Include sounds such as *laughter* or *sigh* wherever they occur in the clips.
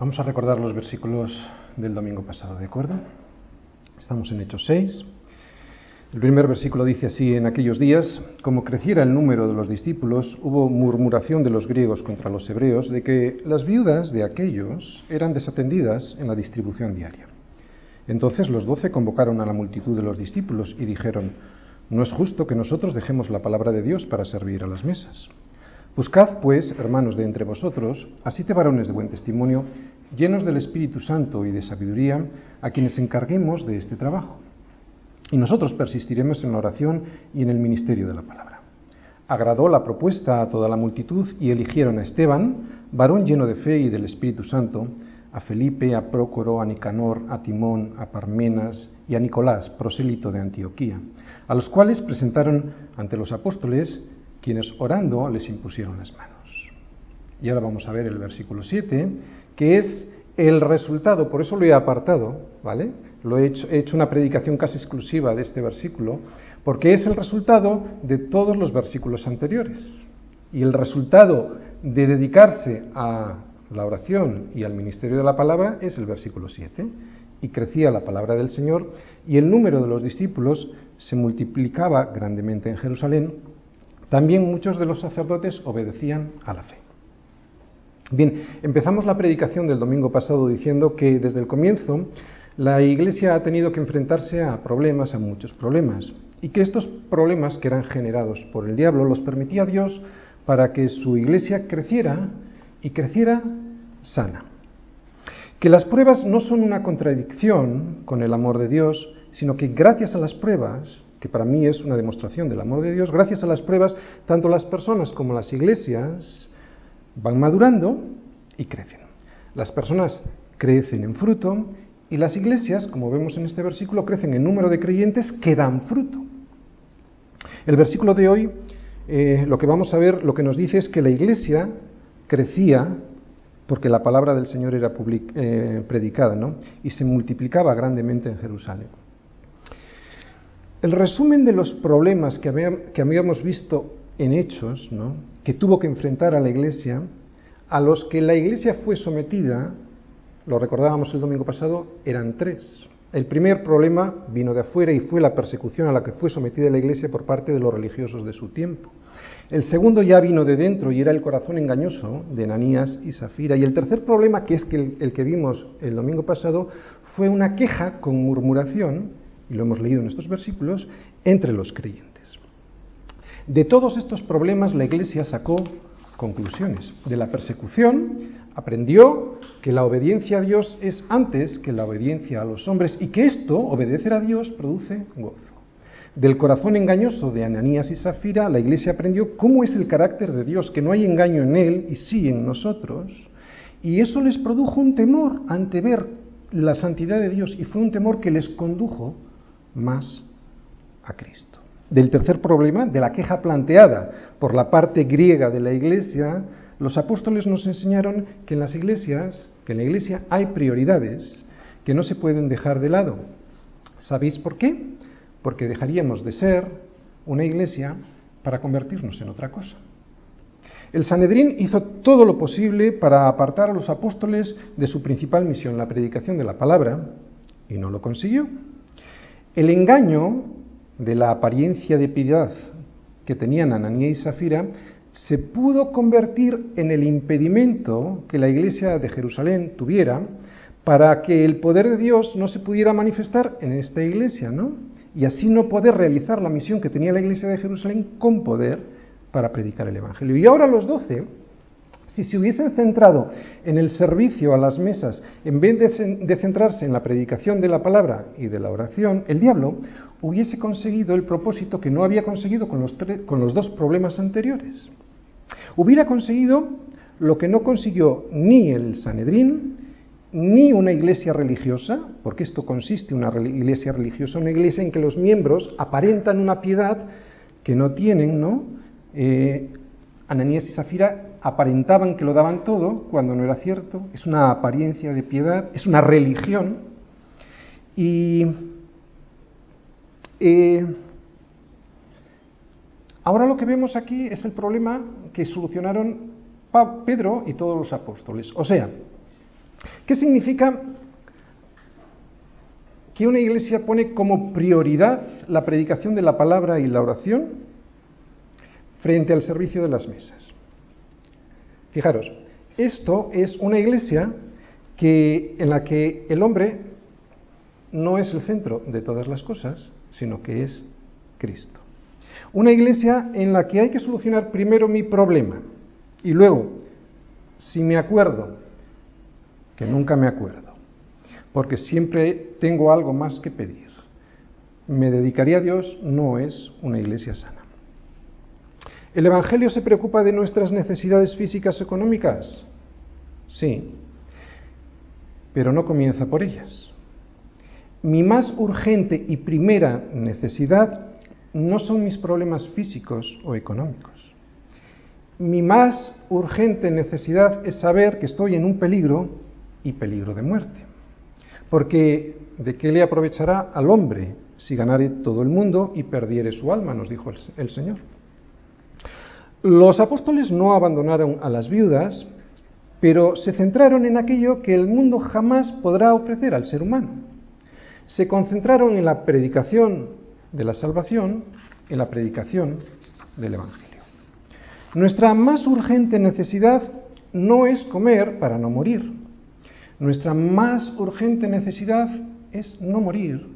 Vamos a recordar los versículos del domingo pasado, ¿de acuerdo? Estamos en Hechos 6. El primer versículo dice así, en aquellos días, como creciera el número de los discípulos, hubo murmuración de los griegos contra los hebreos de que las viudas de aquellos eran desatendidas en la distribución diaria. Entonces los doce convocaron a la multitud de los discípulos y dijeron, no es justo que nosotros dejemos la palabra de Dios para servir a las mesas. Buscad, pues, hermanos de entre vosotros, a siete varones de buen testimonio, llenos del Espíritu Santo y de sabiduría, a quienes encarguemos de este trabajo. Y nosotros persistiremos en la oración y en el ministerio de la palabra. Agradó la propuesta a toda la multitud y eligieron a Esteban, varón lleno de fe y del Espíritu Santo, a Felipe, a Prócoro, a Nicanor, a Timón, a Parmenas y a Nicolás, prosélito de Antioquía, a los cuales presentaron ante los apóstoles, quienes orando les impusieron las manos. Y ahora vamos a ver el versículo 7, que es el resultado, por eso lo he apartado, ¿vale? Lo he hecho, he hecho una predicación casi exclusiva de este versículo, porque es el resultado de todos los versículos anteriores. Y el resultado de dedicarse a la oración y al ministerio de la palabra es el versículo 7. Y crecía la palabra del Señor y el número de los discípulos se multiplicaba grandemente en Jerusalén. También muchos de los sacerdotes obedecían a la fe. Bien, empezamos la predicación del domingo pasado diciendo que desde el comienzo la Iglesia ha tenido que enfrentarse a problemas, a muchos problemas, y que estos problemas que eran generados por el diablo los permitía Dios para que su Iglesia creciera y creciera sana. Que las pruebas no son una contradicción con el amor de Dios, sino que gracias a las pruebas, que para mí es una demostración del amor de Dios, gracias a las pruebas, tanto las personas como las iglesias van madurando y crecen. Las personas crecen en fruto y las iglesias, como vemos en este versículo, crecen en número de creyentes que dan fruto. El versículo de hoy, eh, lo que vamos a ver, lo que nos dice es que la iglesia crecía porque la palabra del Señor era eh, predicada, ¿no? Y se multiplicaba grandemente en Jerusalén. El resumen de los problemas que, habíamos visto en Hechos, ¿no? que tuvo que enfrentar a la Iglesia, a los que la Iglesia fue sometida, lo recordábamos el domingo pasado, eran tres. El primer problema vino de afuera y fue la persecución a la que fue sometida la Iglesia por parte de los religiosos de su tiempo. El segundo ya vino de dentro y era el corazón engañoso de Ananías y Zafira. Y el tercer problema, que es el, que vimos el domingo pasado, fue una queja con murmuración, y lo hemos leído en estos versículos, entre los creyentes. De todos estos problemas la Iglesia sacó conclusiones. De la persecución aprendió que la obediencia a Dios es antes que la obediencia a los hombres y que esto, obedecer a Dios, produce gozo. Del corazón engañoso de Ananías y Zafira, la iglesia aprendió cómo es el carácter de Dios, que no hay engaño en Él y sí en nosotros. Y eso les produjo un temor ante ver la santidad de Dios y fue un temor que les condujo más a Cristo. Del tercer problema, de la queja planteada por la parte griega de la iglesia, los apóstoles nos enseñaron que en las iglesias, que en la iglesia hay prioridades que no se pueden dejar de lado. ¿Sabéis por qué? porque dejaríamos de ser una iglesia para convertirnos en otra cosa. El Sanedrín hizo todo lo posible para apartar a los apóstoles de su principal misión, la predicación de la palabra, y no lo consiguió. El engaño de la apariencia de piedad que tenían Ananías y Zafira se pudo convertir en el impedimento que la iglesia de Jerusalén tuviera para que el poder de Dios no se pudiera manifestar en esta iglesia, ¿no? y así no poder realizar la misión que tenía la iglesia de Jerusalén con poder para predicar el Evangelio. Y ahora los doce, si se hubiesen centrado en el servicio a las mesas, en vez de, centrarse en la predicación de la palabra y de la oración, el diablo hubiese conseguido el propósito que no había conseguido con los, dos problemas anteriores. Hubiera conseguido lo que no consiguió ni el Sanedrín, ni una iglesia religiosa, porque esto consiste en una iglesia religiosa, una iglesia en que los miembros aparentan una piedad que no tienen, ¿no? Eh, Ananías y Zafira aparentaban que lo daban todo cuando no era cierto, es una apariencia de piedad, es una religión. Y eh, ahora lo que vemos aquí es el problema que solucionaron Pedro y todos los apóstoles. O sea, ¿Qué significa que una iglesia pone como prioridad la predicación de la palabra y la oración frente al servicio de las mesas? Fijaros, esto es una iglesia que, en la que el hombre no es el centro de todas las cosas, sino que es Cristo. Una iglesia en la que hay que solucionar primero mi problema y luego, si me acuerdo, que nunca me acuerdo, porque siempre tengo algo más que pedir, me dedicaría a Dios, no es una iglesia sana. ¿El Evangelio se preocupa de nuestras necesidades físicas económicas? Sí, pero no comienza por ellas. Mi más urgente y primera necesidad no son mis problemas físicos o económicos. Mi más urgente necesidad es saber que estoy en un peligro y peligro de muerte. Porque ¿de qué le aprovechará al hombre si ganare todo el mundo y perdiere su alma? nos dijo el, Señor. Los apóstoles no abandonaron a las viudas, pero se centraron en aquello que el mundo jamás podrá ofrecer al ser humano. Se concentraron en la predicación de la salvación, en la predicación del Evangelio. Nuestra más urgente necesidad no es comer para no morir. Nuestra más urgente necesidad es no morir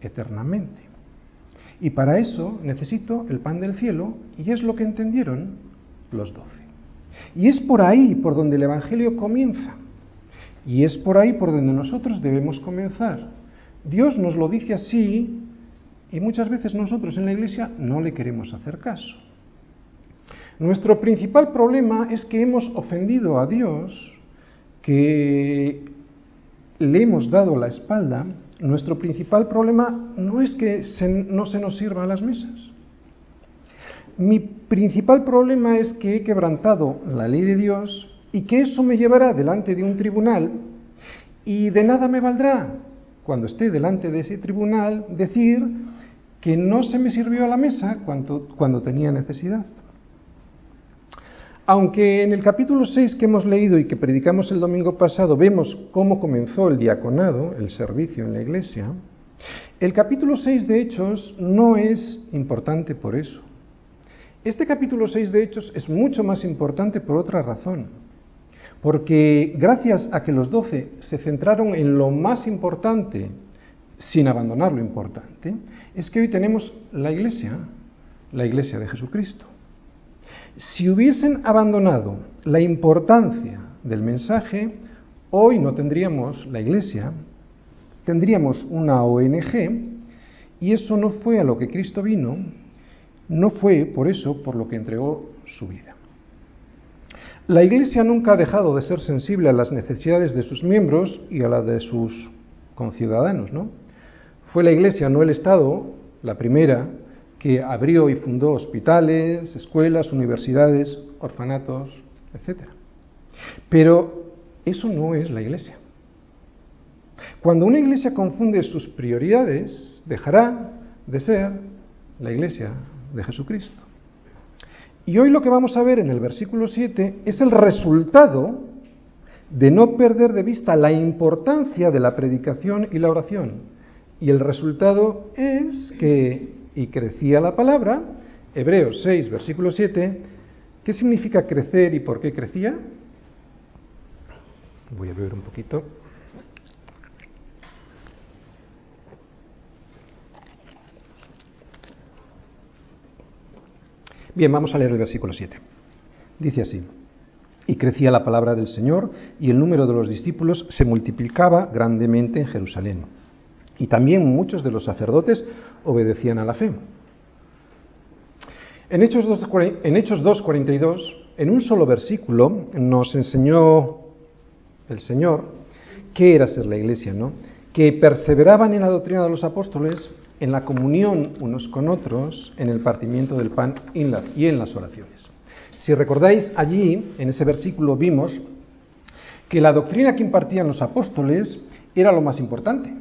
eternamente. Y para eso necesito el pan del cielo y es lo que entendieron los doce. Y es por ahí por donde el Evangelio comienza. Y es por ahí por donde nosotros debemos comenzar. Dios nos lo dice así y muchas veces nosotros en la iglesia no le queremos hacer caso. Nuestro principal problema es que hemos ofendido a Dios, que le hemos dado la espalda. Nuestro principal problema no es que no se nos sirva a las mesas. Mi principal problema es que he quebrantado la ley de Dios y que eso me llevará delante de un tribunal y de nada me valdrá cuando esté delante de ese tribunal decir que no se me sirvió a la mesa cuando, cuando tenía necesidad. Aunque en el capítulo 6 que hemos leído y que predicamos el domingo pasado vemos cómo comenzó el diaconado, el servicio en la iglesia, el capítulo 6 de Hechos no es importante por eso. Este capítulo 6 de Hechos es mucho más importante por otra razón. Porque gracias a que los doce se centraron en lo más importante sin abandonar lo importante, es que hoy tenemos la iglesia, la iglesia de Jesucristo. Si hubiesen abandonado la importancia del mensaje, hoy no tendríamos la iglesia, tendríamos una ONG, y eso no fue a lo que Cristo vino, no fue por eso por lo que entregó su vida. La Iglesia nunca ha dejado de ser sensible a las necesidades de sus miembros y a las de sus conciudadanos, ¿no? Fue la Iglesia, no el Estado, la primera que abrió y fundó hospitales, escuelas, universidades, orfanatos, etc. Pero eso no es la Iglesia. Cuando una Iglesia confunde sus prioridades, dejará de ser la Iglesia de Jesucristo. Y hoy lo que vamos a ver en el versículo 7 es el resultado de no perder de vista la importancia de la predicación y la oración. Y el resultado es que y crecía la palabra, Hebreos 6, versículo 7, ¿qué significa crecer y por qué crecía? Voy a beber un poquito. Bien, vamos a leer el versículo 7. Dice así, y crecía la palabra del Señor y el número de los discípulos se multiplicaba grandemente en Jerusalén. Y también muchos de los sacerdotes obedecían a la fe. En Hechos 2.42, en, en un solo versículo, nos enseñó el Señor qué era ser la iglesia, ¿no? Que perseveraban en la doctrina de los apóstoles, en la comunión unos con otros, en el partimiento del pan y en las oraciones. Si recordáis, allí, en ese versículo, vimos que la doctrina que impartían los apóstoles era lo más importante.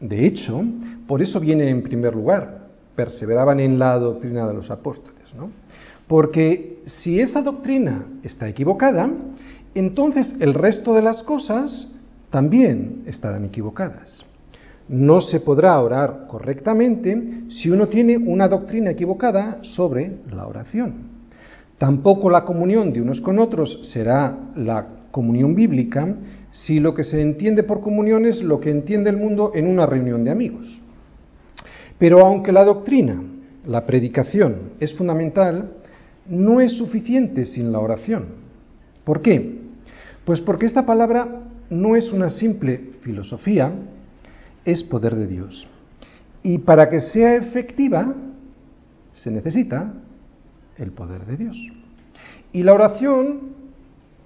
De hecho, por eso viene en primer lugar, perseveraban en la doctrina de los apóstoles, ¿no? Porque si esa doctrina está equivocada, entonces el resto de las cosas también estarán equivocadas. No se podrá orar correctamente si uno tiene una doctrina equivocada sobre la oración. Tampoco la comunión de unos con otros será la comunión bíblica si lo que se entiende por comunión es lo que entiende el mundo en una reunión de amigos. Pero aunque la doctrina, la predicación es fundamental, no es suficiente sin la oración. ¿Por qué? Pues porque esta palabra no es una simple filosofía, es poder de Dios. Y para que sea efectiva, se necesita el poder de Dios. Y la oración,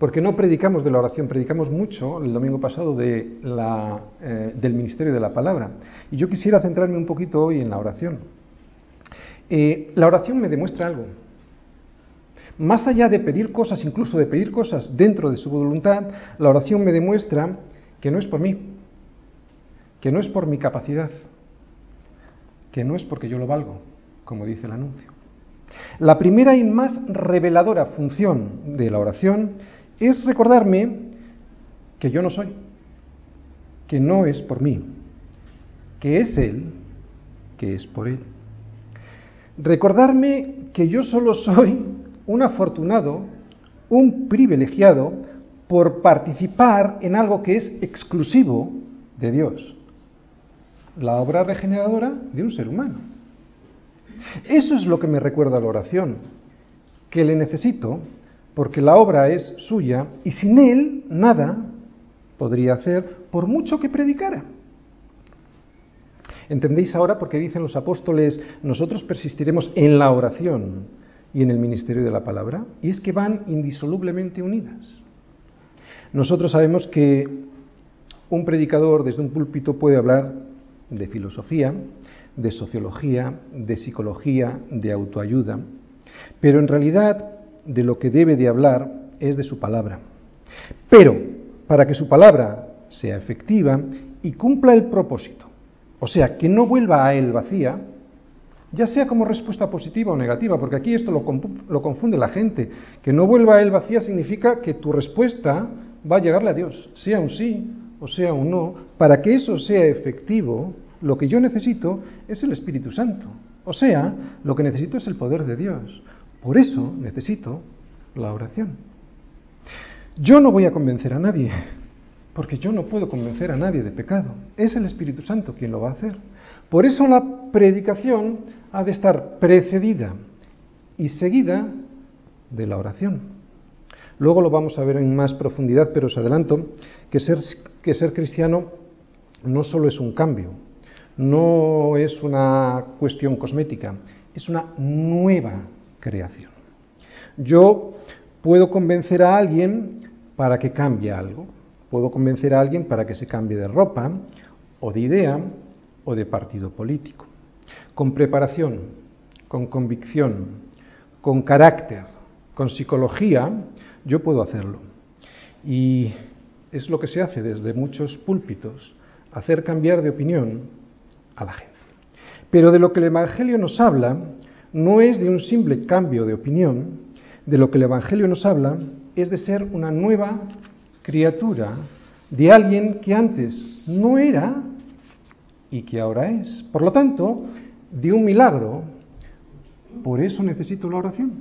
porque no predicamos de la oración, predicamos mucho el domingo pasado eh, del ministerio de la palabra. Y yo quisiera centrarme un poquito hoy en la oración. Eh, la oración me demuestra algo. Más allá de pedir cosas, incluso de pedir cosas dentro de su voluntad, la oración me demuestra que no es por mí, que no es por mi capacidad, que no es porque yo lo valgo, como dice el anuncio. La primera y más reveladora función de la oración es recordarme que yo no soy, que no es por mí, que es Él, que es por Él. Recordarme que yo solo soy un afortunado, un privilegiado por participar en algo que es exclusivo de Dios la obra regeneradora de un ser humano. Eso es lo que me recuerda la oración, que le necesito porque la obra es suya y sin él nada podría hacer por mucho que predicara. ¿Entendéis ahora por qué dicen los apóstoles, nosotros persistiremos en la oración y en el ministerio de la palabra? Y es que van indisolublemente unidas. Nosotros sabemos que un predicador desde un púlpito puede hablar de filosofía, de sociología, de psicología, de autoayuda, pero en realidad de lo que debe de hablar es de su palabra. Pero para que su palabra sea efectiva y cumpla el propósito, o sea, que no vuelva a él vacía, ya sea como respuesta positiva o negativa, porque aquí esto lo, confunde la gente. Que no vuelva a él vacía significa que tu respuesta va a llegarle a Dios, sea un sí o sea un no. Para que eso sea efectivo, lo que yo necesito es el Espíritu Santo. O sea, lo que necesito es el poder de Dios. Por eso necesito la oración. Yo no voy a convencer a nadie, porque yo no puedo convencer a nadie de pecado. Es el Espíritu Santo quien lo va a hacer. Por eso la predicación ha de estar precedida y seguida de la oración. Luego lo vamos a ver en más profundidad, pero os adelanto que ser, que ser cristiano no solo es un cambio, no es una cuestión cosmética, es una nueva creación. Yo puedo convencer a alguien para que cambie algo, puedo convencer a alguien para que se cambie de ropa o de idea o de partido político. Con preparación, con convicción, con carácter, con psicología, yo puedo hacerlo. Y es lo que se hace desde muchos púlpitos, hacer cambiar de opinión a la gente. Pero de lo que el Evangelio nos habla no es de un simple cambio de opinión, de lo que el Evangelio nos habla es de ser una nueva criatura, de alguien que antes no era y que ahora es. Por lo tanto, de un milagro, por eso necesito la oración.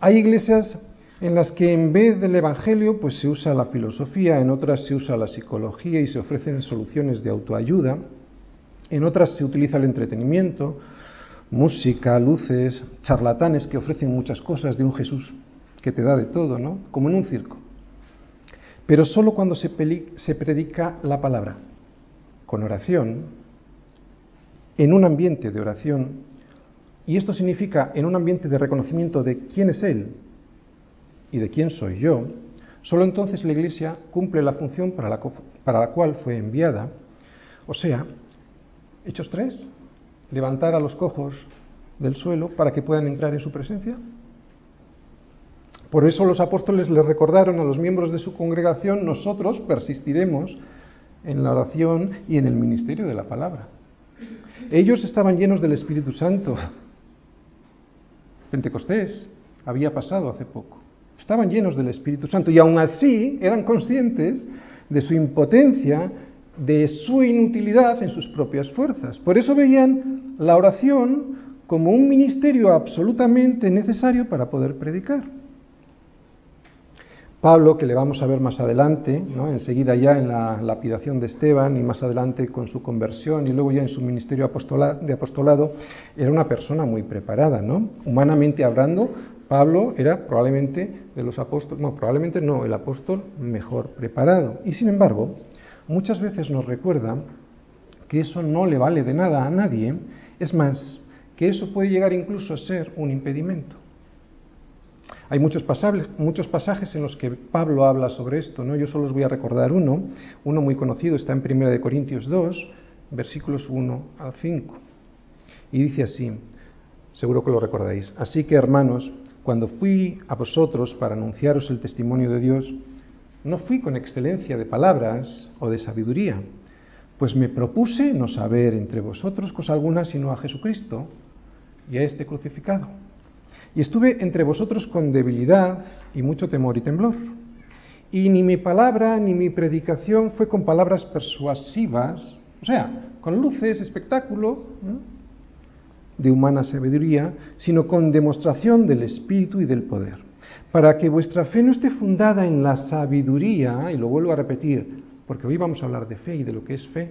Hay iglesias en las que en vez del Evangelio pues se usa la filosofía, en otras se usa la psicología y se ofrecen soluciones de autoayuda, en otras se utiliza el entretenimiento, música, luces, charlatanes que ofrecen muchas cosas de un Jesús que te da de todo, ¿no? Como en un circo. Pero solo cuando se, se predica la palabra, con oración, en un ambiente de oración, y esto significa en un ambiente de reconocimiento de quién es Él y de quién soy yo, solo entonces la Iglesia cumple la función para la, para la cual fue enviada, o sea, Hechos 3, levantar a los cojos del suelo para que puedan entrar en su presencia. Por eso los apóstoles les recordaron a los miembros de su congregación, nosotros persistiremos en la oración y en el ministerio de la palabra. Ellos estaban llenos del Espíritu Santo. Pentecostés había pasado hace poco. estaban llenos del Espíritu Santo y aún así eran conscientes de su impotencia, de su inutilidad en sus propias fuerzas. Por eso veían la oración como un ministerio absolutamente necesario para poder predicar. Pablo, que le vamos a ver más adelante, ¿no? enseguida ya en la lapidación de Esteban y más adelante con su conversión y luego ya en su ministerio de apostolado, era una persona muy preparada, ¿no? Humanamente hablando, Pablo era probablemente de los apóstoles, no, probablemente no, el apóstol mejor preparado. Y sin embargo, muchas veces nos recuerda que eso no le vale de nada a nadie, es más, que eso puede llegar incluso a ser un impedimento. Hay muchos pasajes, muchos pasajes en los que Pablo habla sobre esto, ¿no? Yo solo os voy a recordar uno, uno muy conocido, está en 1 Corintios 2, versículos 1 al 5. Y dice así, seguro que lo recordáis, así que hermanos, cuando fui a vosotros para anunciaros el testimonio de Dios, no fui con excelencia de palabras o de sabiduría, pues me propuse no saber entre vosotros cosa alguna sino a Jesucristo y a este crucificado. Y estuve entre vosotros con debilidad y mucho temor y temblor. Y ni mi palabra ni mi predicación fue con palabras persuasivas, o sea, con luces, espectáculo, de humana sabiduría, sino con demostración del Espíritu y del poder, para que vuestra fe no esté fundada en la sabiduría, y lo vuelvo a repetir, porque hoy vamos a hablar de fe y de lo que es fe,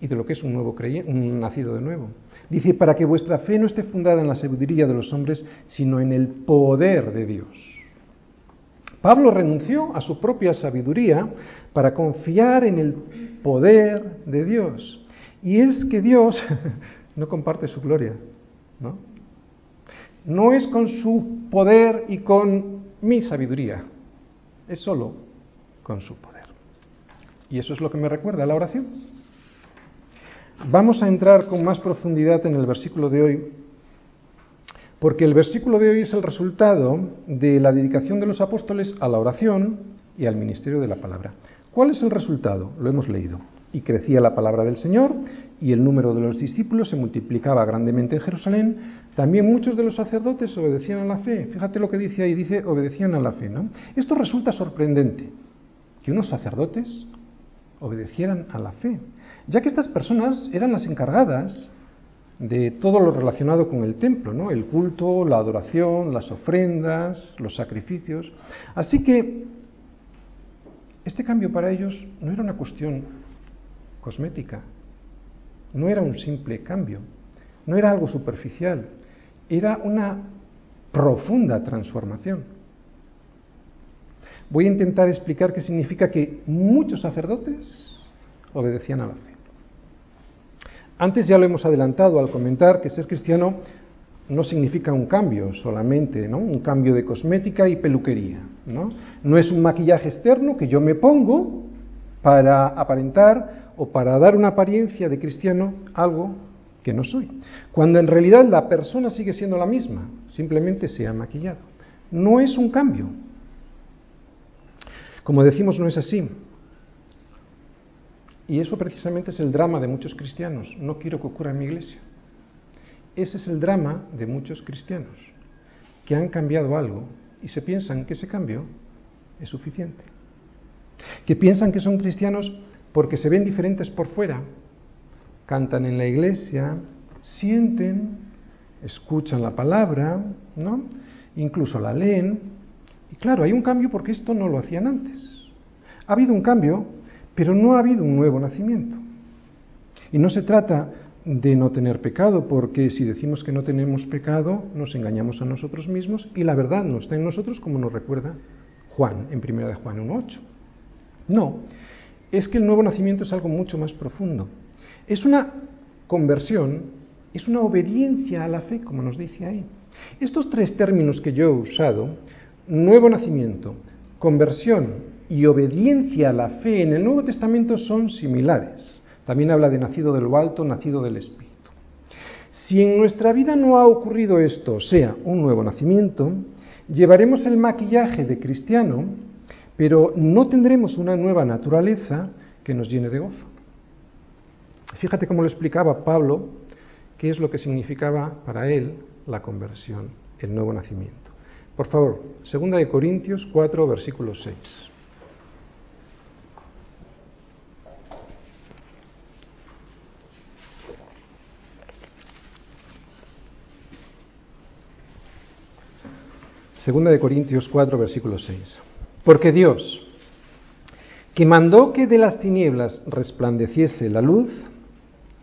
y de lo que es un nuevo creyente, un nacido de nuevo. Dice, para que vuestra fe no esté fundada en la sabiduría de los hombres, sino en el poder de Dios. Pablo renunció a su propia sabiduría para confiar en el poder de Dios. Y es que Dios *laughs* no comparte su gloria, ¿no? No es con su poder y con mi sabiduría, es solo con su poder. Y eso es lo que me recuerda a la oración. Vamos a entrar con más profundidad en el versículo de hoy, porque el versículo de hoy es el resultado de la dedicación de los apóstoles a la oración y al ministerio de la palabra. ¿Cuál es el resultado? Lo hemos leído. Y crecía la palabra del Señor y el número de los discípulos se multiplicaba grandemente en Jerusalén. También muchos de los sacerdotes obedecían a la fe. Fíjate lo que dice ahí, dice obedecían a la fe, ¿no? Esto resulta sorprendente, que unos sacerdotes obedecieran a la fe ya que estas personas eran las encargadas de todo lo relacionado con el templo, ¿no? el culto, la adoración, las ofrendas, los sacrificios. Así que este cambio para ellos no era una cuestión cosmética, no era un simple cambio, no era algo superficial, era una profunda transformación. Voy a intentar explicar qué significa que muchos sacerdotes obedecían a la fe. Antes ya lo hemos adelantado al comentar que ser cristiano no significa un cambio solamente, ¿no? Un cambio de cosmética y peluquería, ¿no? No es un maquillaje externo que yo me pongo para aparentar o para dar una apariencia de cristiano algo que no soy. Cuando en realidad la persona sigue siendo la misma, simplemente se ha maquillado. No es un cambio. Como decimos, no es así. Y eso precisamente es el drama de muchos cristianos. No quiero que ocurra en mi iglesia. Ese es el drama de muchos cristianos, que han cambiado algo y se piensan que ese cambio es suficiente. Que piensan que son cristianos porque se ven diferentes por fuera, cantan en la iglesia, sienten, escuchan la palabra, ¿no? Incluso la leen. Y claro, hay un cambio porque esto no lo hacían antes. Ha habido un cambio pero no ha habido un nuevo nacimiento. Y no se trata de no tener pecado, porque si decimos que no tenemos pecado, nos engañamos a nosotros mismos y la verdad no está en nosotros, como nos recuerda Juan en 1 de Juan 1.8. No, es que el nuevo nacimiento es algo mucho más profundo. Es una conversión, es una obediencia a la fe, como nos dice ahí. Estos tres términos que yo he usado, nuevo nacimiento, conversión y obediencia a la fe en el Nuevo Testamento son similares. También habla de nacido de lo alto, nacido del Espíritu. Si en nuestra vida no ha ocurrido esto, o sea, un nuevo nacimiento, llevaremos el maquillaje de cristiano, pero no tendremos una nueva naturaleza que nos llene de gozo. Fíjate cómo lo explicaba Pablo, qué es lo que significaba para él la conversión, el nuevo nacimiento. Por favor, segunda de Corintios 4, versículo 6. Segunda de Corintios 4, versículo 6. Porque Dios, que mandó que de las tinieblas resplandeciese la luz,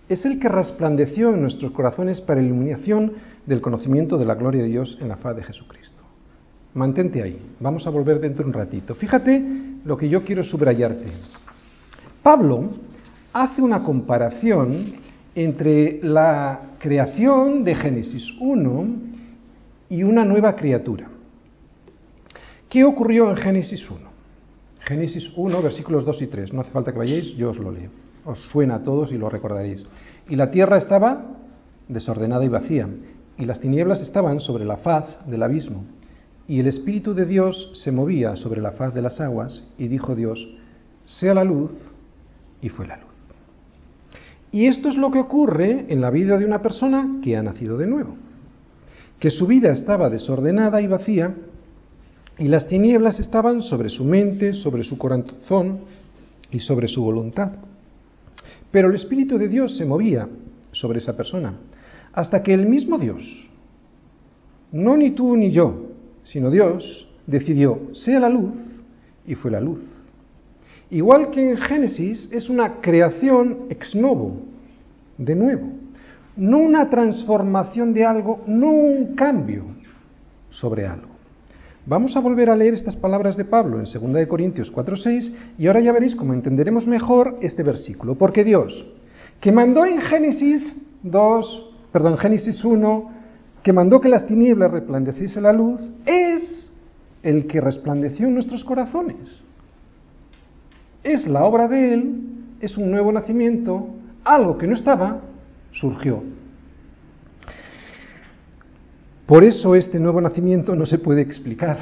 es el que resplandeció en nuestros corazones para iluminación del conocimiento de la gloria de Dios en la faz de Jesucristo. Mantente ahí, vamos a volver dentro de un ratito. Fíjate lo que yo quiero subrayarte. Pablo hace una comparación entre la creación de Génesis 1 y una nueva criatura. ¿Qué ocurrió en Génesis 1? Génesis 1, versículos 2 y 3. No hace falta que vayáis, yo os lo leo. Os suena a todos y lo recordaréis. Y la tierra estaba desordenada y vacía, y las tinieblas estaban sobre la faz del abismo. Y el Espíritu de Dios se movía sobre la faz de las aguas, y dijo Dios, sea la luz, y fue la luz. Y esto es lo que ocurre en la vida de una persona que ha nacido de nuevo, que su vida estaba desordenada y vacía, y las tinieblas estaban sobre su mente, sobre su corazón y sobre su voluntad. Pero el Espíritu de Dios se movía sobre esa persona, hasta que el mismo Dios, no ni tú ni yo, sino Dios, decidió, sea la luz, y fue la luz. Igual que en Génesis es una creación ex novo, de nuevo, no una transformación de algo, no un cambio sobre algo. Vamos a volver a leer estas palabras de Pablo en 2 Corintios 4:6 y ahora ya veréis cómo entenderemos mejor este versículo. Porque Dios, que mandó en Génesis 2, perdón, Génesis 1, que mandó que las tinieblas resplandeciese la luz, es el que resplandeció en nuestros corazones. Es la obra de Él, es un nuevo nacimiento, algo que no estaba, surgió. Por eso este nuevo nacimiento no se puede explicar,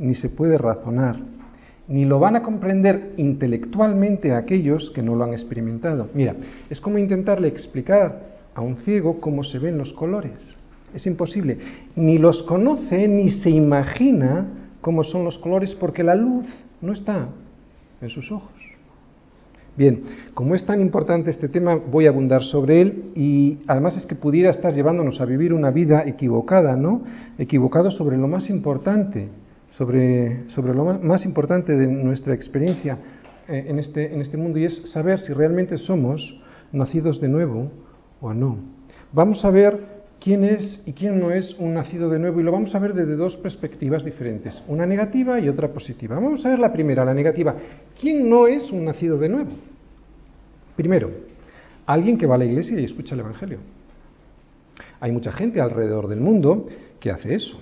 ni se puede razonar, ni lo van a comprender intelectualmente aquellos que no lo han experimentado. Mira, es como intentarle explicar a un ciego cómo se ven los colores. Es imposible. Ni los conoce ni se imagina cómo son los colores porque la luz no está en sus ojos. Bien, como es tan importante este tema, voy a abundar sobre él y además es que pudiera estar llevándonos a vivir una vida equivocada, ¿no? Equivocado sobre lo más importante, sobre, sobre lo más importante de nuestra experiencia eh, en, este, en este mundo y es saber si realmente somos nacidos de nuevo o no. Vamos a ver quién es y quién no es un nacido de nuevo y lo vamos a ver desde dos perspectivas diferentes, una negativa y otra positiva. Vamos a ver la primera, la negativa. ¿Quién no es un nacido de nuevo? Primero, alguien que va a la iglesia y escucha el Evangelio. Hay mucha gente alrededor del mundo que hace eso.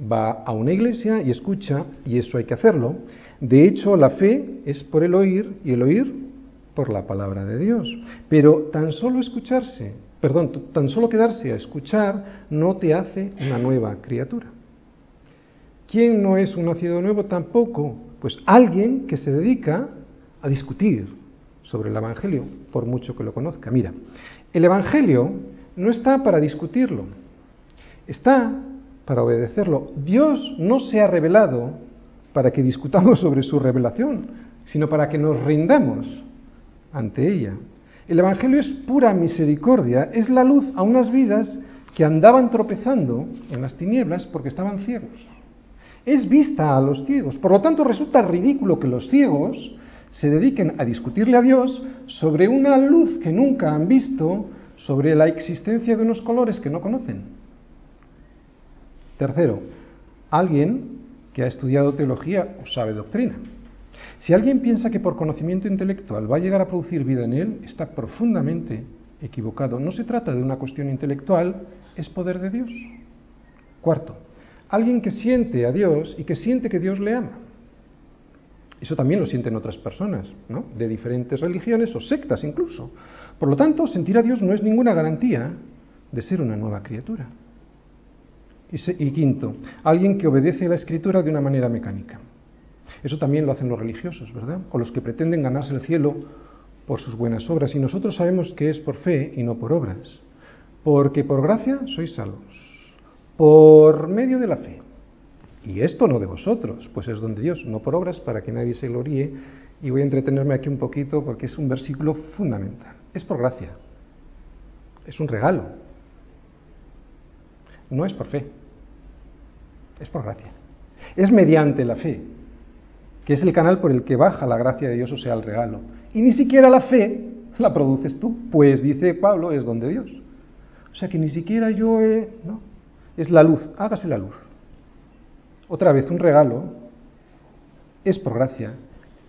Va a una iglesia y escucha, y eso hay que hacerlo. De hecho, la fe es por el oír y el oír por la palabra de Dios. Pero tan solo escucharse, perdón, tan solo quedarse a escuchar no te hace una nueva criatura. ¿Quién no es un nacido nuevo tampoco? Pues alguien que se dedica a discutir, sobre el Evangelio, por mucho que lo conozca. Mira, el Evangelio no está para discutirlo, está para obedecerlo. Dios no se ha revelado para que discutamos sobre su revelación, sino para que nos rindamos ante ella. El Evangelio es pura misericordia, es la luz a unas vidas que andaban tropezando en las tinieblas porque estaban ciegos. Es vista a los ciegos. Por lo tanto, resulta ridículo que los ciegos se dediquen a discutirle a Dios sobre una luz que nunca han visto, sobre la existencia de unos colores que no conocen. Tercero, alguien que ha estudiado teología o sabe doctrina. Si alguien piensa que por conocimiento intelectual va a llegar a producir vida en él, está profundamente equivocado. No se trata de una cuestión intelectual, es poder de Dios. Cuarto, alguien que siente a Dios y que siente que Dios le ama. Eso también lo sienten otras personas. De diferentes religiones o sectas incluso. Por lo tanto, sentir a Dios no es ninguna garantía de ser una nueva criatura. Y, quinto, alguien que obedece a la escritura de una manera mecánica. Eso también lo hacen los religiosos, ¿verdad? O los que pretenden ganarse el cielo por sus buenas obras. Y nosotros sabemos que es por fe y no por obras. Porque por gracia sois salvos. Por medio de la fe. Y esto no de vosotros, pues es donde Dios, no por obras para que nadie se gloríe. Y voy a entretenerme aquí un poquito porque es un versículo fundamental. Es por gracia. Es un regalo. No es por fe. Es por gracia. Es mediante la fe, que es el canal por el que baja la gracia de Dios, o sea, el regalo. Y ni siquiera la fe la produces tú, pues dice Pablo, es don de Dios. O sea que ni siquiera yo he... ¿no? Es la luz, hágase la luz. Otra vez, un regalo es por gracia,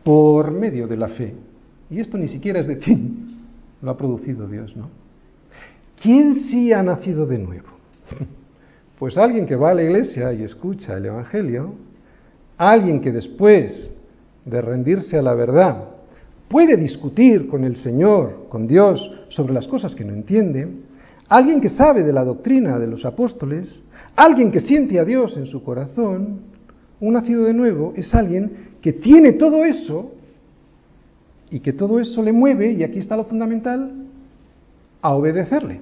por medio de la fe. Y esto ni siquiera es de ti, lo ha producido Dios, ¿no? ¿Quién sí ha nacido de nuevo? *laughs* Pues alguien que va a la iglesia y escucha el Evangelio, alguien que después de rendirse a la verdad puede discutir con el Señor, con Dios, sobre las cosas que no entiende, alguien que sabe de la doctrina de los apóstoles, alguien que siente a Dios en su corazón, un nacido de nuevo es alguien que tiene todo eso y que todo eso le mueve, y aquí está lo fundamental, a obedecerle.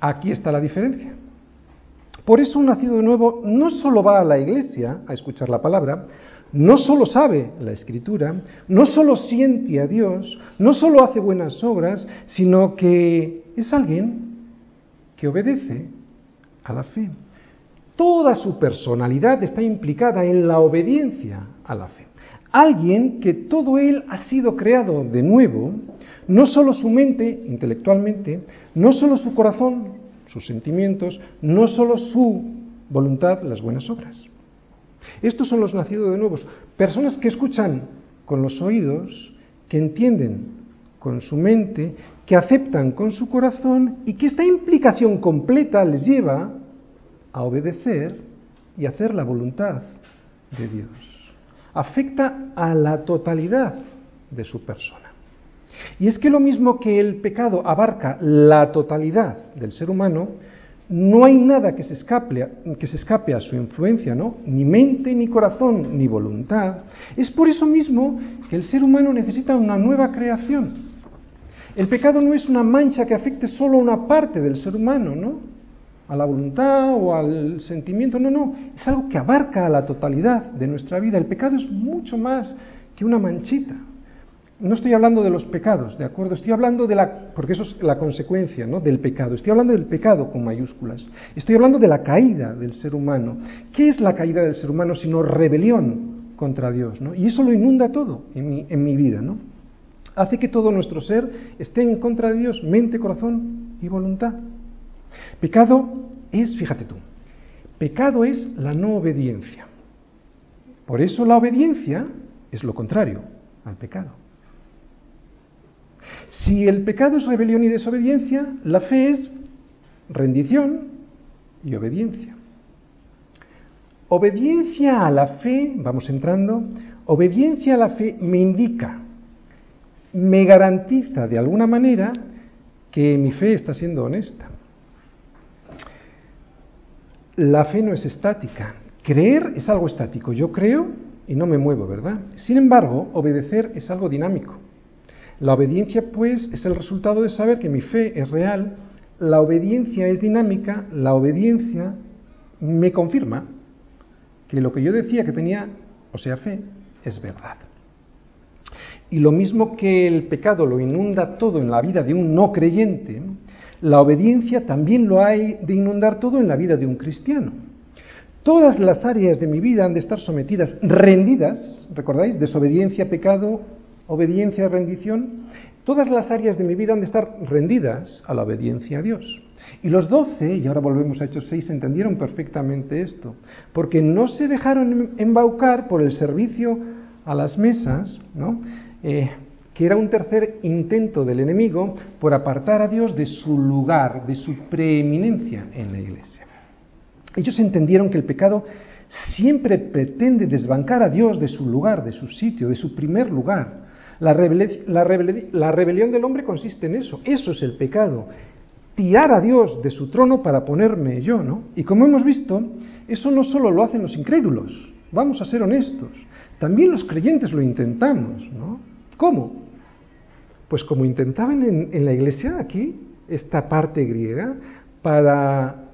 Aquí está la diferencia. Por eso un nacido de nuevo no solo va a la iglesia a escuchar la palabra, no solo sabe la escritura, no solo siente a Dios, no solo hace buenas obras, sino que es alguien que obedece a la fe. Toda su personalidad está implicada en la obediencia a la fe. Alguien que todo él ha sido creado de nuevo, no solo su mente, intelectualmente, no solo su corazón, sus sentimientos, no solo su voluntad, las buenas obras. Estos son los nacidos de nuevos, personas que escuchan con los oídos, que entienden con su mente, que aceptan con su corazón y que esta implicación completa les lleva a obedecer y hacer la voluntad de Dios. Afecta a la totalidad de su persona. Y es que lo mismo que el pecado abarca la totalidad del ser humano, no hay nada que se escape, a su influencia, ¿no? Ni mente, ni corazón, ni voluntad. Es por eso mismo que el ser humano necesita una nueva creación. El pecado no es una mancha que afecte solo a una parte del ser humano, ¿no? A la voluntad o al sentimiento, no, no. Es algo que abarca a la totalidad de nuestra vida. El pecado es mucho más que una manchita no estoy hablando de los pecados, ¿de acuerdo? Estoy hablando de la, porque eso es la consecuencia, ¿no? Del pecado. Estoy hablando del pecado con mayúsculas. Estoy hablando de la caída del ser humano. ¿Qué es la caída del ser humano sino rebelión contra Dios, ¿no? Y eso lo inunda todo en mi, en mi vida, ¿no? Hace que todo nuestro ser esté en contra de Dios, mente, corazón y voluntad. Pecado es, fíjate tú, pecado es la no obediencia. Por eso la obediencia es lo contrario al pecado. Si el pecado es rebelión y desobediencia, la fe es rendición y obediencia. Obediencia a la fe, vamos entrando, obediencia a la fe me indica, me garantiza de alguna manera que mi fe está siendo honesta. La fe no es estática. Creer es algo estático. Yo creo y no me muevo, ¿verdad? Sin embargo, obedecer es algo dinámico. La obediencia, pues, es el resultado de saber que mi fe es real, la obediencia es dinámica, la obediencia me confirma que lo que yo decía que tenía, o sea, fe, es verdad. Y lo mismo que el pecado lo inunda todo en la vida de un no creyente, la obediencia también lo hay de inundar todo en la vida de un cristiano. Todas las áreas de mi vida han de estar sometidas, rendidas, ¿recordáis? Desobediencia, pecado, obediencia, rendición, todas las áreas de mi vida han de estar rendidas a la obediencia a Dios. Y los doce, y ahora volvemos a Hechos 6, entendieron perfectamente esto, porque no se dejaron embaucar por el servicio a las mesas, ¿no? Eh, que era un tercer intento del enemigo por apartar a Dios de su lugar, de su preeminencia en la iglesia. Ellos entendieron que el pecado siempre pretende desbancar a Dios de su lugar, de su sitio, de su primer lugar. La, rebelión del hombre consiste en eso, eso es el pecado, tirar a Dios de su trono para ponerme yo, ¿no? Y como hemos visto, eso no solo lo hacen los incrédulos, vamos a ser honestos, también los creyentes lo intentamos, ¿no? ¿Cómo? Pues como intentaban en, en la iglesia aquí, esta parte griega, para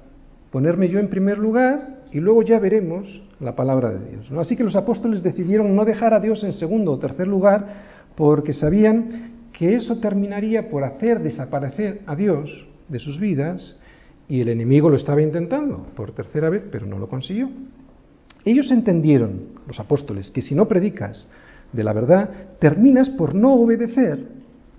ponerme yo en primer lugar y luego ya veremos la palabra de Dios. Así que los apóstoles decidieron no dejar a Dios en segundo o tercer lugar porque sabían que eso terminaría por hacer desaparecer a Dios de sus vidas y el enemigo lo estaba intentando por tercera vez, pero no lo consiguió. Ellos entendieron, los apóstoles, que si no predicas de la verdad, terminas por no obedecer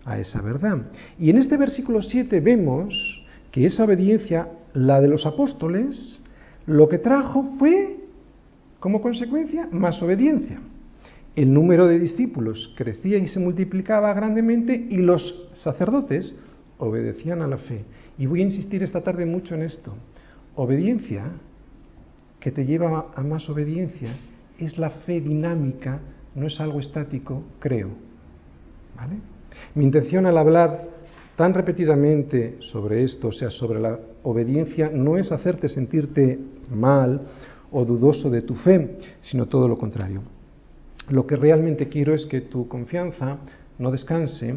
a esa verdad. Y en este versículo 7 vemos que esa obediencia, la de los apóstoles, lo que trajo fue, como consecuencia, más obediencia. El número de discípulos crecía y se multiplicaba grandemente y los sacerdotes obedecían a la fe. Y voy a insistir esta tarde mucho en esto. Obediencia que te lleva a más obediencia es la fe dinámica, no es algo estático, creo. ¿Vale? Mi intención al hablar tan repetidamente sobre esto, o sea, sobre la obediencia, no es hacerte sentirte mal o dudoso de tu fe, sino todo lo contrario. Lo que realmente quiero es que tu confianza no descanse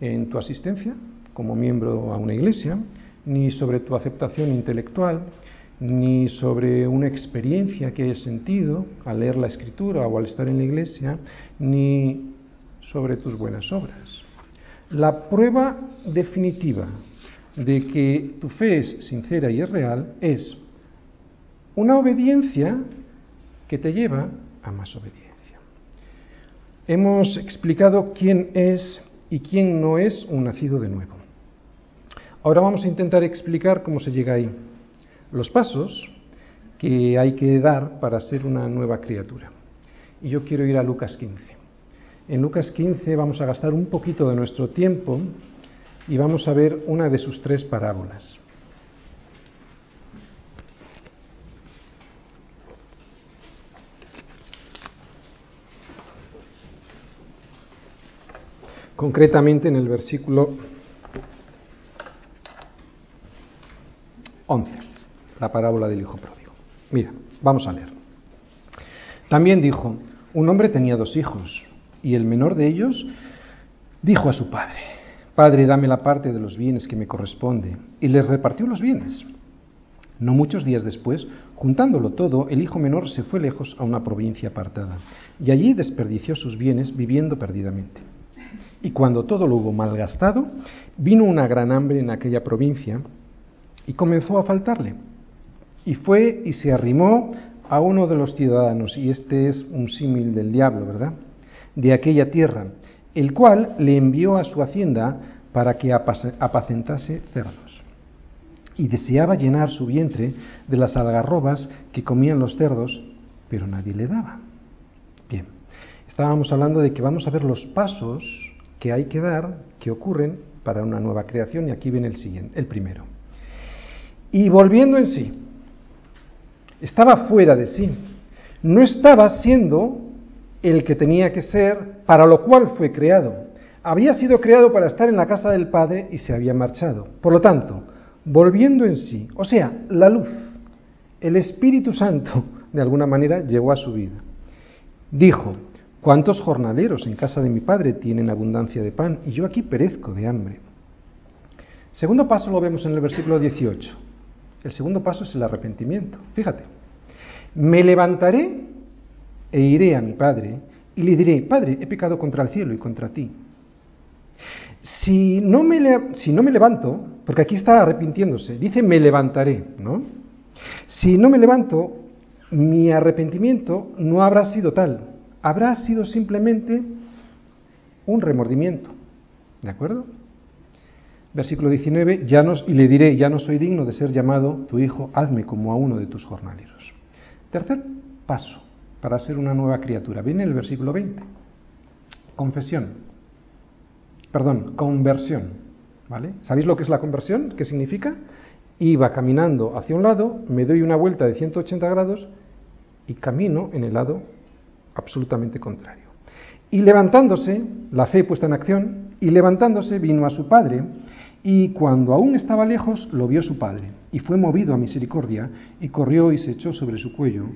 en tu asistencia como miembro a una iglesia, ni sobre tu aceptación intelectual, ni sobre una experiencia que hayas sentido al leer la escritura o al estar en la iglesia, ni sobre tus buenas obras. La prueba definitiva de que tu fe es sincera y es real es una obediencia que te lleva a más obediencia. Hemos explicado quién es y quién no es un nacido de nuevo. Ahora vamos a intentar explicar cómo se llega ahí, los pasos que hay que dar para ser una nueva criatura. Y yo quiero ir a Lucas 15. En Lucas 15 vamos a gastar un poquito de nuestro tiempo y vamos a ver una de sus tres parábolas. Concretamente en el versículo 11, la parábola del hijo pródigo. Mira, vamos a leer. También dijo, un hombre tenía dos hijos y el menor de ellos dijo a su padre, Padre, dame la parte de los bienes que me corresponde. Y les repartió los bienes. No muchos días después, juntándolo todo, el hijo menor se fue lejos a una provincia apartada, y allí desperdició sus bienes viviendo perdidamente. Y cuando todo lo hubo malgastado, vino una gran hambre en aquella provincia, y comenzó a faltarle. Y fue y se arrimó a uno de los ciudadanos, y este es un símil del diablo, ¿verdad? de aquella tierra, el cual le envió a su hacienda para que apacentase cerdos. Y deseaba llenar su vientre de las algarrobas que comían los cerdos, pero nadie le daba. Estábamos hablando de que vamos a ver los pasos que hay que dar, que ocurren para una nueva creación, y aquí viene el siguiente, el primero. Y volviendo en sí, estaba fuera de sí, no estaba siendo el que tenía que ser, para lo cual fue creado. Había sido creado para estar en la casa del Padre y se había marchado. Por lo tanto, volviendo en sí, o sea, la luz, el Espíritu Santo, de alguna manera, llegó a su vida. Dijo, ¿cuántos jornaleros en casa de mi Padre tienen abundancia de pan y yo aquí perezco de hambre? Segundo paso lo vemos en el versículo 18. El segundo paso es el arrepentimiento. Fíjate, me levantaré e iré a mi padre y le diré, Padre, he pecado contra el cielo y contra ti. Si no me, si no me levanto, porque aquí está arrepintiéndose, dice me levantaré, ¿no? Si no me levanto, mi arrepentimiento no habrá sido tal, habrá sido simplemente un remordimiento, ¿de acuerdo? Versículo 19, ya y le diré, ya no soy digno de ser llamado tu hijo, hazme como a uno de tus jornaleros. Tercer paso, para ser una nueva criatura. Viene el versículo 20. Confesión. Perdón, conversión. ¿Vale? ¿Sabéis lo que es la conversión? ¿Qué significa? Iba caminando hacia un lado, me doy una vuelta de 180 grados y camino en el lado absolutamente contrario. Y levantándose, la fe puesta en acción, y levantándose vino a su padre, y cuando aún estaba lejos lo vio su padre, y fue movido a misericordia, y corrió y se echó sobre su cuello,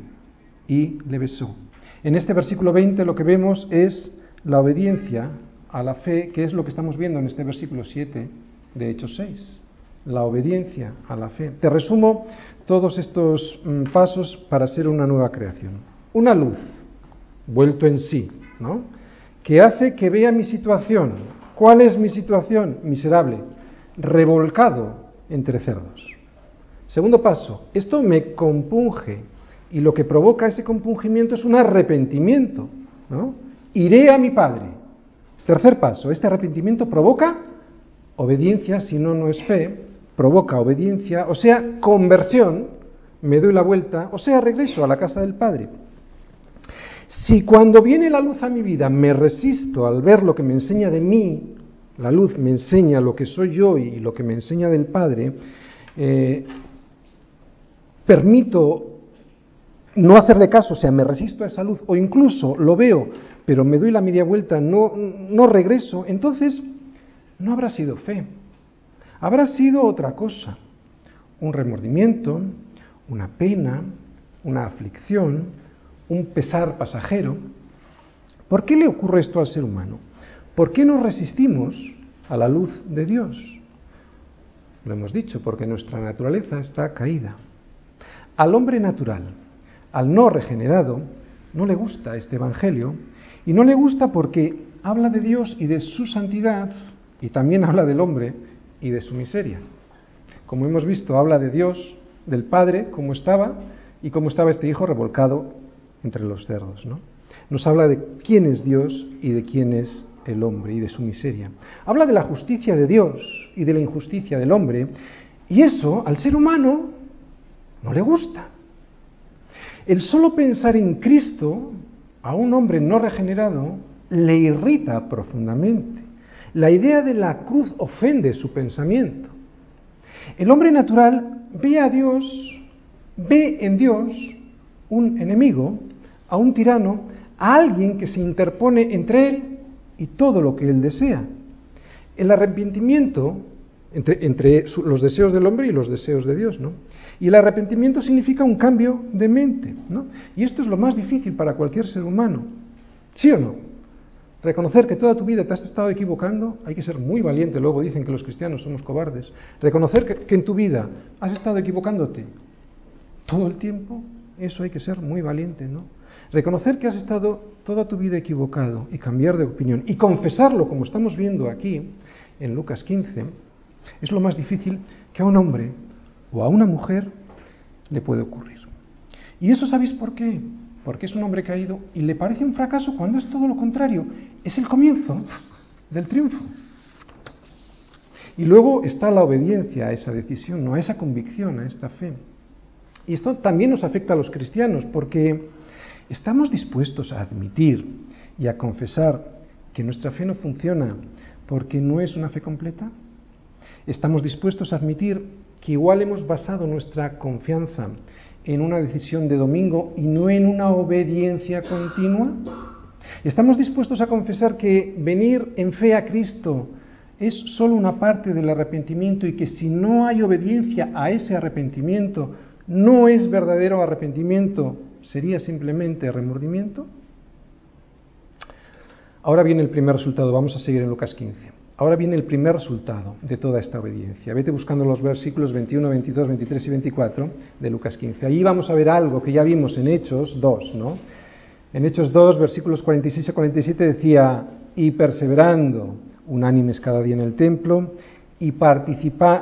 y le besó. En este versículo 20 lo que vemos es la obediencia a la fe, que es lo que estamos viendo en este versículo 7 de Hechos 6. la obediencia a la fe. Te resumo todos estos mm, pasos para ser una nueva creación. Una luz, vuelto en sí, ¿no? Que hace que vea mi situación. ¿Cuál es mi situación? Miserable, revolcado entre cerdos. Segundo paso, esto me compunge y lo que provoca ese compungimiento es un arrepentimiento, ¿no? Iré a mi Padre. Tercer paso, este arrepentimiento provoca obediencia, si no, no es fe, provoca obediencia, o sea, conversión, me doy la vuelta, o sea, regreso a la casa del Padre. Si cuando viene la luz a mi vida me resisto al ver lo que me enseña de mí, la luz me enseña lo que soy yo y lo que me enseña del Padre, eh, permito no hacerle caso, o sea, me resisto a esa luz, o incluso lo veo, pero me doy la media vuelta, no, no regreso, entonces no habrá sido fe, habrá sido otra cosa, un remordimiento, una pena, una aflicción, un pesar pasajero. ¿Por qué le ocurre esto al ser humano? ¿Por qué nos resistimos a la luz de Dios? Lo hemos dicho, porque nuestra naturaleza está caída. Al hombre natural, al no regenerado, no le gusta este Evangelio y no le gusta porque habla de Dios y de su santidad y también habla del hombre y de su miseria. Como hemos visto, habla de Dios, del Padre, cómo estaba y cómo estaba este hijo revolcado entre los cerdos. ¿no? Nos habla de quién es Dios y de quién es el hombre y de su miseria. Habla de la justicia de Dios y de la injusticia del hombre y eso al ser humano no le gusta. El solo pensar en Cristo a un hombre no regenerado le irrita profundamente. La idea de la cruz ofende su pensamiento. El hombre natural ve a Dios, ve en Dios un enemigo, a un tirano, a alguien que se interpone entre él y todo lo que él desea. El arrepentimiento entre, los deseos del hombre y los deseos de Dios, ¿no? Y el arrepentimiento significa un cambio de mente, ¿no? Y esto es lo más difícil para cualquier ser humano. ¿Sí o no? Reconocer que toda tu vida te has estado equivocando, hay que ser muy valiente. Luego dicen que los cristianos somos cobardes. Reconocer que en tu vida has estado equivocándote todo el tiempo, eso hay que ser muy valiente, ¿no? Reconocer que has estado toda tu vida equivocado y cambiar de opinión y confesarlo, como estamos viendo aquí en Lucas 15, es lo más difícil que a un hombre o a una mujer le puede ocurrir. ¿Y eso sabéis por qué? Porque es un hombre caído y le parece un fracaso cuando es todo lo contrario. Es el comienzo del triunfo. Y luego está la obediencia a esa decisión, no a esa convicción, a esta fe. Y esto también nos afecta a los cristianos porque estamos dispuestos a admitir y a confesar que nuestra fe no funciona porque no es una fe completa. Estamos dispuestos a admitir que igual hemos basado nuestra confianza en una decisión de domingo y no en una obediencia continua? ¿Estamos dispuestos a confesar que venir en fe a Cristo es solo una parte del arrepentimiento y que si no hay obediencia a ese arrepentimiento, no es verdadero arrepentimiento, sería simplemente remordimiento? Ahora viene el primer resultado, vamos a seguir en Lucas 15. Ahora viene el primer resultado de toda esta obediencia. Vete buscando los versículos 21, 22, 23 y 24 de Lucas 15. Allí vamos a ver algo que ya vimos en Hechos 2, ¿no? En Hechos 2, versículos 46 a 47 decía, y perseverando unánimes cada día en el templo, y,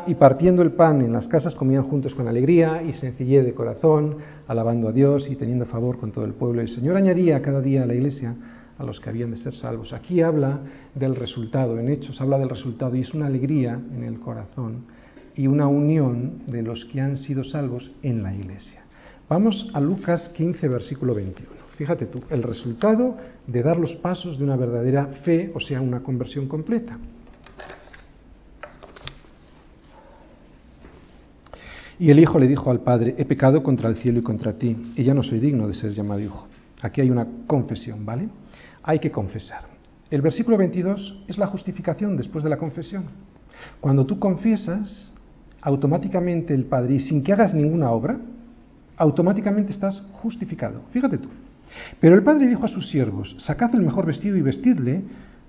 y partiendo el pan en las casas comían juntos con alegría y sencillez de corazón, alabando a Dios y teniendo favor con todo el pueblo. El Señor añadía cada día a la iglesia a los que habían de ser salvos. Aquí habla del resultado, en Hechos habla del resultado y es una alegría en el corazón y una unión de los que han sido salvos en la iglesia. Vamos a Lucas 15, versículo 21. Fíjate tú, el resultado de dar los pasos de una verdadera fe, o sea, una conversión completa. Y el hijo le dijo al padre, he pecado contra el cielo y contra ti, y ya no soy digno de ser llamado hijo. Aquí hay una confesión, ¿vale? hay que confesar. El versículo 22 es la justificación después de la confesión. Cuando tú confiesas, automáticamente el Padre, y sin que hagas ninguna obra, automáticamente estás justificado. Fíjate tú. Pero el Padre dijo a sus siervos, sacad el mejor vestido y vestidle,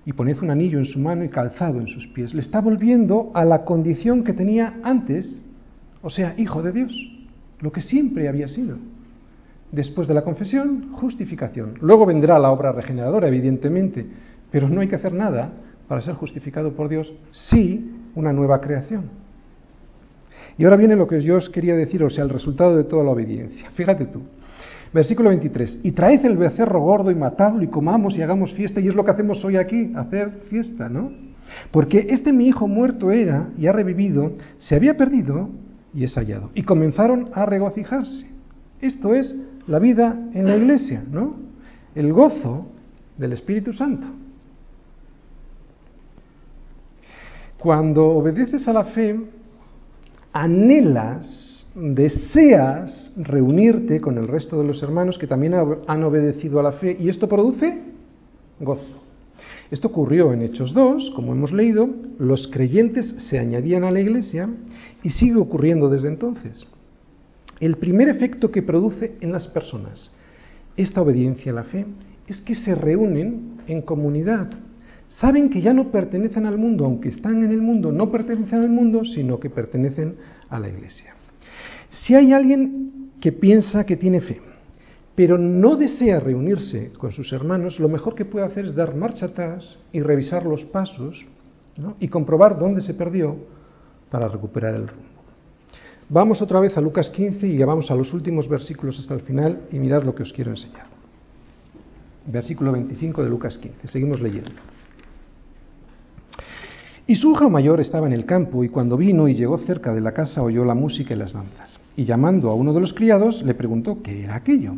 y poned un anillo en su mano y calzado en sus pies. Le está volviendo a la condición que tenía antes, o sea, hijo de Dios, lo que siempre había sido. Después de la confesión, justificación. Luego vendrá la obra regeneradora, evidentemente, pero no hay que hacer nada para ser justificado por Dios, sí una nueva creación. Y ahora viene lo que yo os quería decir, o sea, el resultado de toda la obediencia. Fíjate tú. Versículo 23. Y traed el becerro gordo y matadlo y comamos y hagamos fiesta. Y es lo que hacemos hoy aquí, hacer fiesta, ¿no? Porque este mi hijo muerto era y ha revivido, se había perdido y es hallado. Y comenzaron a regocijarse. Esto es la vida en la iglesia, ¿no? El gozo del Espíritu Santo. Cuando obedeces a la fe, anhelas, deseas reunirte con el resto de los hermanos que también han obedecido a la fe y esto produce gozo. Esto ocurrió en Hechos 2, como hemos leído, los creyentes se añadían a la iglesia y sigue ocurriendo desde entonces. El primer efecto que produce en las personas esta obediencia a la fe es que se reúnen en comunidad. Saben que ya no pertenecen al mundo, aunque están en el mundo, no pertenecen al mundo, sino que pertenecen a la iglesia. Si hay alguien que piensa que tiene fe, pero no desea reunirse con sus hermanos, lo mejor que puede hacer es dar marcha atrás y revisar los pasos y comprobar dónde se perdió para recuperar el rumbo. Vamos otra vez a Lucas 15 y ya vamos a los últimos versículos hasta el final y mirad lo que os quiero enseñar. Versículo 25 de Lucas 15. Seguimos leyendo. Y su hija mayor estaba en el campo y cuando vino y llegó cerca de la casa oyó la música y las danzas. Y llamando a uno de los criados le preguntó qué era aquello.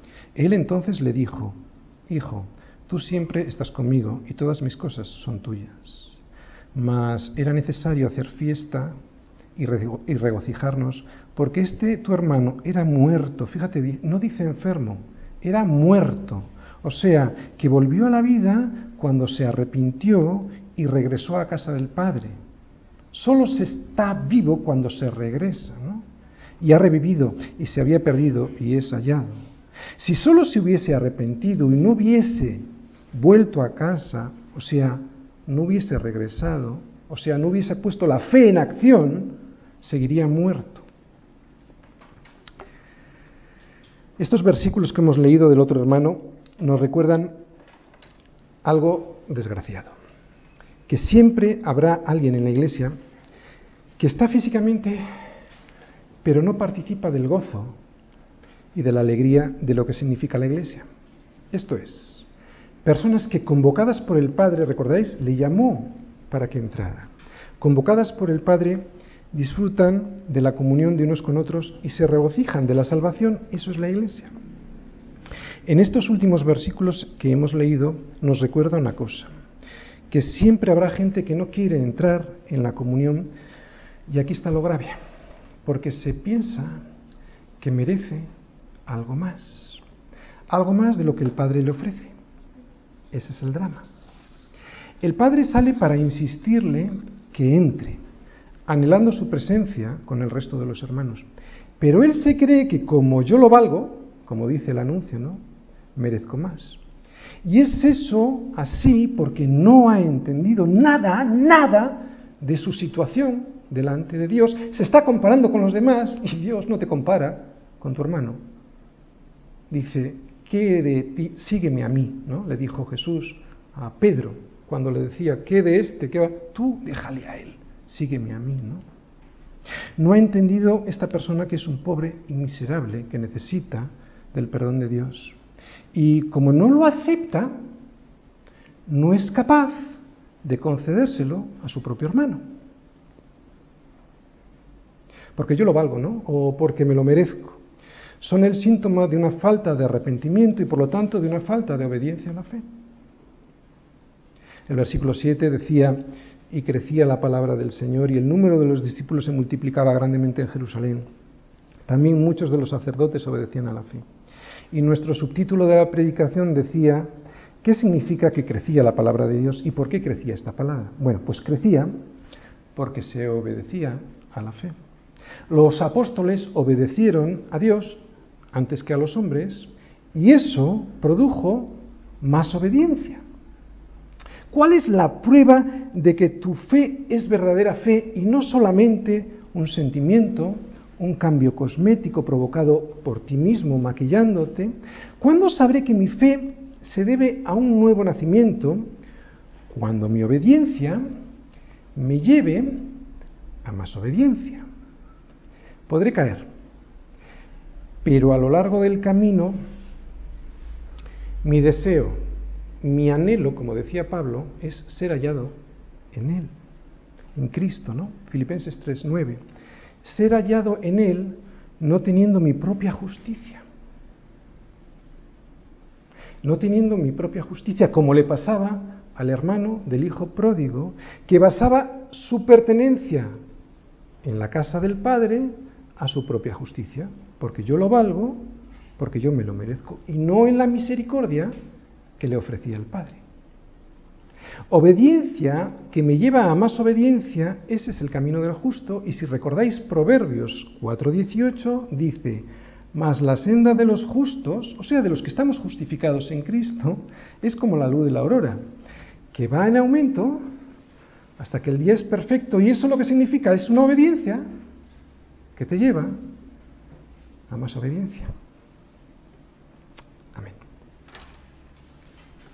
Él entonces le dijo, Hijo, tú siempre estás conmigo y todas mis cosas son tuyas. Mas era necesario hacer fiesta y regocijarnos, porque este tu hermano era muerto, fíjate, no dice enfermo, era muerto. O sea, que volvió a la vida cuando se arrepintió y regresó a casa del Padre. Solo se está vivo cuando se regresa, ¿no? Y ha revivido y se había perdido y es hallado. Si solo se hubiese arrepentido y no hubiese vuelto a casa, o sea, no hubiese regresado, o sea, no hubiese puesto la fe en acción, seguiría muerto. Estos versículos que hemos leído del otro hermano nos recuerdan algo desgraciado, que siempre habrá alguien en la iglesia que está físicamente, pero no participa del gozo y de la alegría de lo que significa la iglesia. Esto es, personas que convocadas por el Padre, recordáis, le llamó para que entrara. Convocadas por el Padre, disfrutan de la comunión de unos con otros y se regocijan de la salvación. Eso es la iglesia. En estos últimos versículos que hemos leído nos recuerda una cosa, que siempre habrá gente que no quiere entrar en la comunión y aquí está lo grave, porque se piensa que merece algo más, algo más de lo que el Padre le ofrece. Ese es el drama. El Padre sale para insistirle que entre, anhelando su presencia con el resto de los hermanos. Pero él se cree que como yo lo valgo, como dice el anuncio, ¿no? Merezco más. Y es eso así porque no ha entendido nada, nada de su situación delante de Dios. Se está comparando con los demás y Dios no te compara con tu hermano. Dice, ¿qué de ti? Sígueme a mí, ¿no? Le dijo Jesús a Pedro cuando le decía, ¿qué de este? ¿Qué va? Tú déjale a él sígueme a mí, ¿no? No ha entendido esta persona que es un pobre y miserable, que necesita del perdón de Dios. Y como no lo acepta, no es capaz de concedérselo a su propio hermano. Porque yo lo valgo, ¿no? O porque me lo merezco. Son el síntoma de una falta de arrepentimiento y por lo tanto de una falta de obediencia a la fe. El versículo 7 decía, y crecía la palabra del Señor y el número de los discípulos se multiplicaba grandemente en Jerusalén. También muchos de los sacerdotes obedecían a la fe. Y nuestro subtítulo de la predicación decía, ¿qué significa que crecía la palabra de Dios y por qué crecía esta palabra? Bueno, pues crecía porque se obedecía a la fe. Los apóstoles obedecieron a Dios antes que a los hombres y eso produjo más obediencia. ¿Cuál es la prueba de que tu fe es verdadera fe y no solamente un sentimiento, un cambio cosmético provocado por ti mismo maquillándote? ¿Cuándo sabré que mi fe se debe a un nuevo nacimiento? Cuando mi obediencia me lleve a más obediencia. Podré caer, pero a lo largo del camino mi deseo, mi anhelo, como decía Pablo, es ser hallado en Él, en Cristo, ¿no? Filipenses 3:9. Ser hallado en Él no teniendo mi propia justicia. No teniendo mi propia justicia, como le pasaba al hermano del hijo pródigo, que basaba su pertenencia en la casa del Padre a su propia justicia, porque yo lo valgo, porque yo me lo merezco, y no en la misericordia que le ofrecía el Padre. Obediencia que me lleva a más obediencia, ese es el camino del justo, y si recordáis Proverbios 4:18, dice, mas la senda de los justos, o sea, de los que estamos justificados en Cristo, es como la luz de la aurora, que va en aumento hasta que el día es perfecto, y eso lo que significa es una obediencia que te lleva a más obediencia.